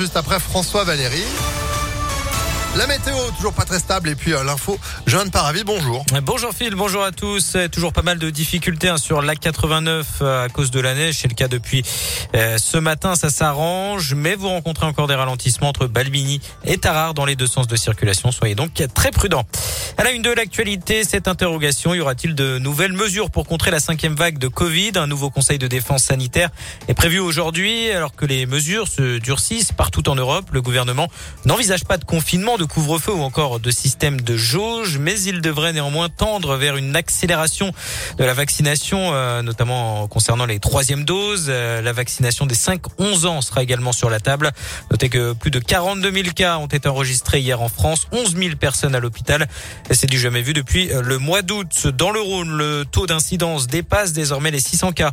Juste après François Valéry. La météo, toujours pas très stable. Et puis euh, l'info, Johan Paravi, bonjour. Bonjour Phil, bonjour à tous. Toujours pas mal de difficultés hein, sur l'A89 euh, à cause de la neige. C'est le cas depuis euh, ce matin, ça s'arrange. Mais vous rencontrez encore des ralentissements entre Balbini et Tarare dans les deux sens de circulation. Soyez donc très prudents. À la une de l'actualité, cette interrogation, y aura-t-il de nouvelles mesures pour contrer la cinquième vague de Covid? Un nouveau conseil de défense sanitaire est prévu aujourd'hui alors que les mesures se durcissent partout en Europe. Le gouvernement n'envisage pas de confinement, couvre-feu ou encore de système de jauge, mais il devrait néanmoins tendre vers une accélération de la vaccination, euh, notamment concernant les troisièmes doses. Euh, la vaccination des 5-11 ans sera également sur la table. Notez que plus de 42 000 cas ont été enregistrés hier en France, 11 000 personnes à l'hôpital. C'est du jamais vu depuis euh, le mois d'août. Dans le Rhône, le taux d'incidence dépasse désormais les 600 cas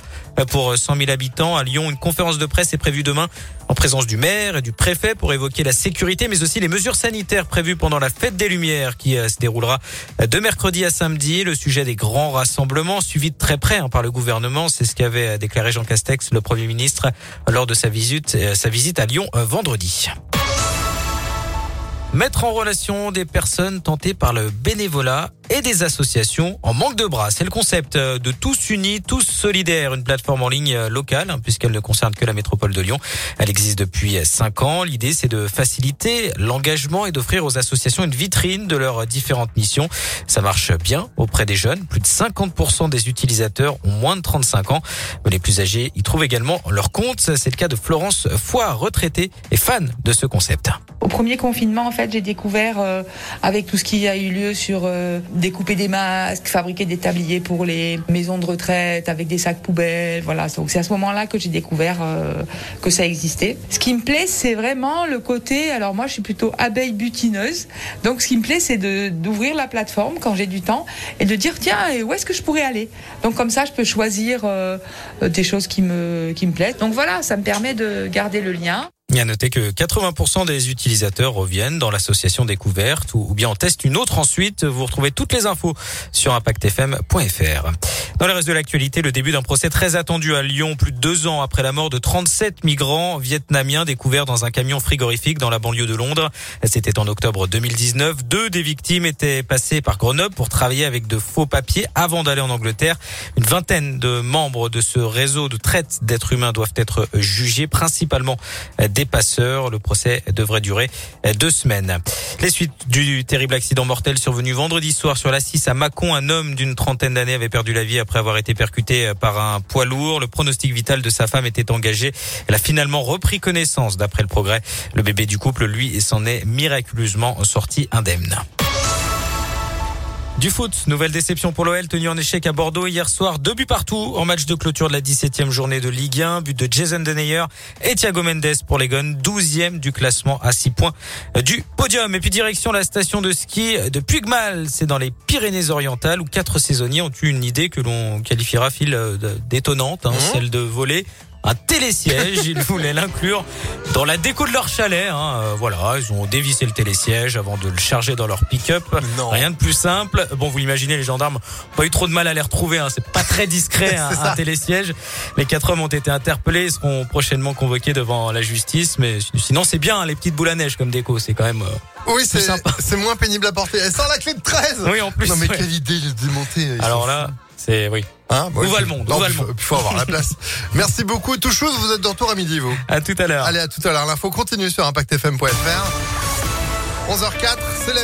pour 100 000 habitants. À Lyon, une conférence de presse est prévue demain en présence du maire et du préfet pour évoquer la sécurité, mais aussi les mesures sanitaires prévues pendant la fête des Lumières qui euh, se déroulera de mercredi à samedi. Le sujet des grands rassemblements suivi de très près hein, par le gouvernement, c'est ce qu'avait euh, déclaré Jean Castex, le Premier ministre, lors de sa visite, sa visite à Lyon vendredi. Mettre en relation des personnes tentées par le bénévolat et des associations en manque de bras. C'est le concept de Tous Unis, Tous Solidaires, une plateforme en ligne locale, hein, puisqu'elle ne concerne que la métropole de Lyon. Elle existe depuis cinq ans. L'idée, c'est de faciliter l'engagement et d'offrir aux associations une vitrine de leurs différentes missions. Ça marche bien auprès des jeunes. Plus de 50% des utilisateurs ont moins de 35 ans. Les plus âgés y trouvent également leur compte. C'est le cas de Florence Foy, retraitée et fan de ce concept. Au premier confinement, en fait, j'ai découvert euh, avec tout ce qui a eu lieu sur euh, découper des masques, fabriquer des tabliers pour les maisons de retraite avec des sacs poubelles. Voilà, donc c'est à ce moment-là que j'ai découvert euh, que ça existait. Ce qui me plaît, c'est vraiment le côté. Alors moi, je suis plutôt abeille butineuse, donc ce qui me plaît, c'est d'ouvrir la plateforme quand j'ai du temps et de dire tiens, où est-ce que je pourrais aller? Donc comme ça, je peux choisir des choses qui me qui me plaisent. Donc voilà, ça me permet de garder le lien. Il y a noté que 80% des utilisateurs reviennent dans l'association découverte ou bien en testent une autre ensuite. Vous retrouvez toutes les infos sur impactfm.fr. Dans le reste de l'actualité, le début d'un procès très attendu à Lyon, plus de deux ans après la mort de 37 migrants vietnamiens découverts dans un camion frigorifique dans la banlieue de Londres. C'était en octobre 2019. Deux des victimes étaient passées par Grenoble pour travailler avec de faux papiers avant d'aller en Angleterre. Une vingtaine de membres de ce réseau de traite d'êtres humains doivent être jugés, principalement des passeurs. Le procès devrait durer deux semaines. Les suites du terrible accident mortel survenu vendredi soir sur la 6 à Mâcon. Un homme d'une trentaine d'années avait perdu la vie après avoir été percuté par un poids lourd. Le pronostic vital de sa femme était engagé. Elle a finalement repris connaissance d'après le progrès. Le bébé du couple, lui, s'en est miraculeusement sorti indemne. Du foot, nouvelle déception pour l'OL tenu en échec à Bordeaux hier soir. Deux buts partout en match de clôture de la 17e journée de Ligue 1. But de Jason Denayer et Thiago Mendes pour les Guns. 12e du classement à 6 points du podium. Et puis direction la station de ski de Puigmal. C'est dans les Pyrénées-Orientales où quatre saisonniers ont eu une idée que l'on qualifiera fil d'étonnante, hein, mmh. celle de voler un télésiège. Ils voulaient l'inclure dans la déco de leur chalet. Hein. Euh, voilà, ils ont dévissé le télésiège avant de le charger dans leur pick-up. Rien de plus simple. Bon, vous l'imaginez, les gendarmes n'ont pas eu trop de mal à les retrouver. Hein. C'est pas très discret un, un, télésiège. Les quatre hommes ont été interpellés, seront prochainement convoqués devant la justice. Mais sinon, c'est bien hein, les petites boules à neige comme déco. C'est quand même. Euh, oui, c'est moins pénible à porter. Elle sort la clé de 13 Oui, en plus. Non, mais quelle idée de démonter. Alors là, c'est oui. Hein où va le monde Où va le monde Il faut avoir la place. Merci beaucoup. Tout chose, vous êtes de retour à midi, vous. À tout à l'heure. Allez, à tout à l'heure. L'info continue sur ImpactFM.fr. 11h04, c'est la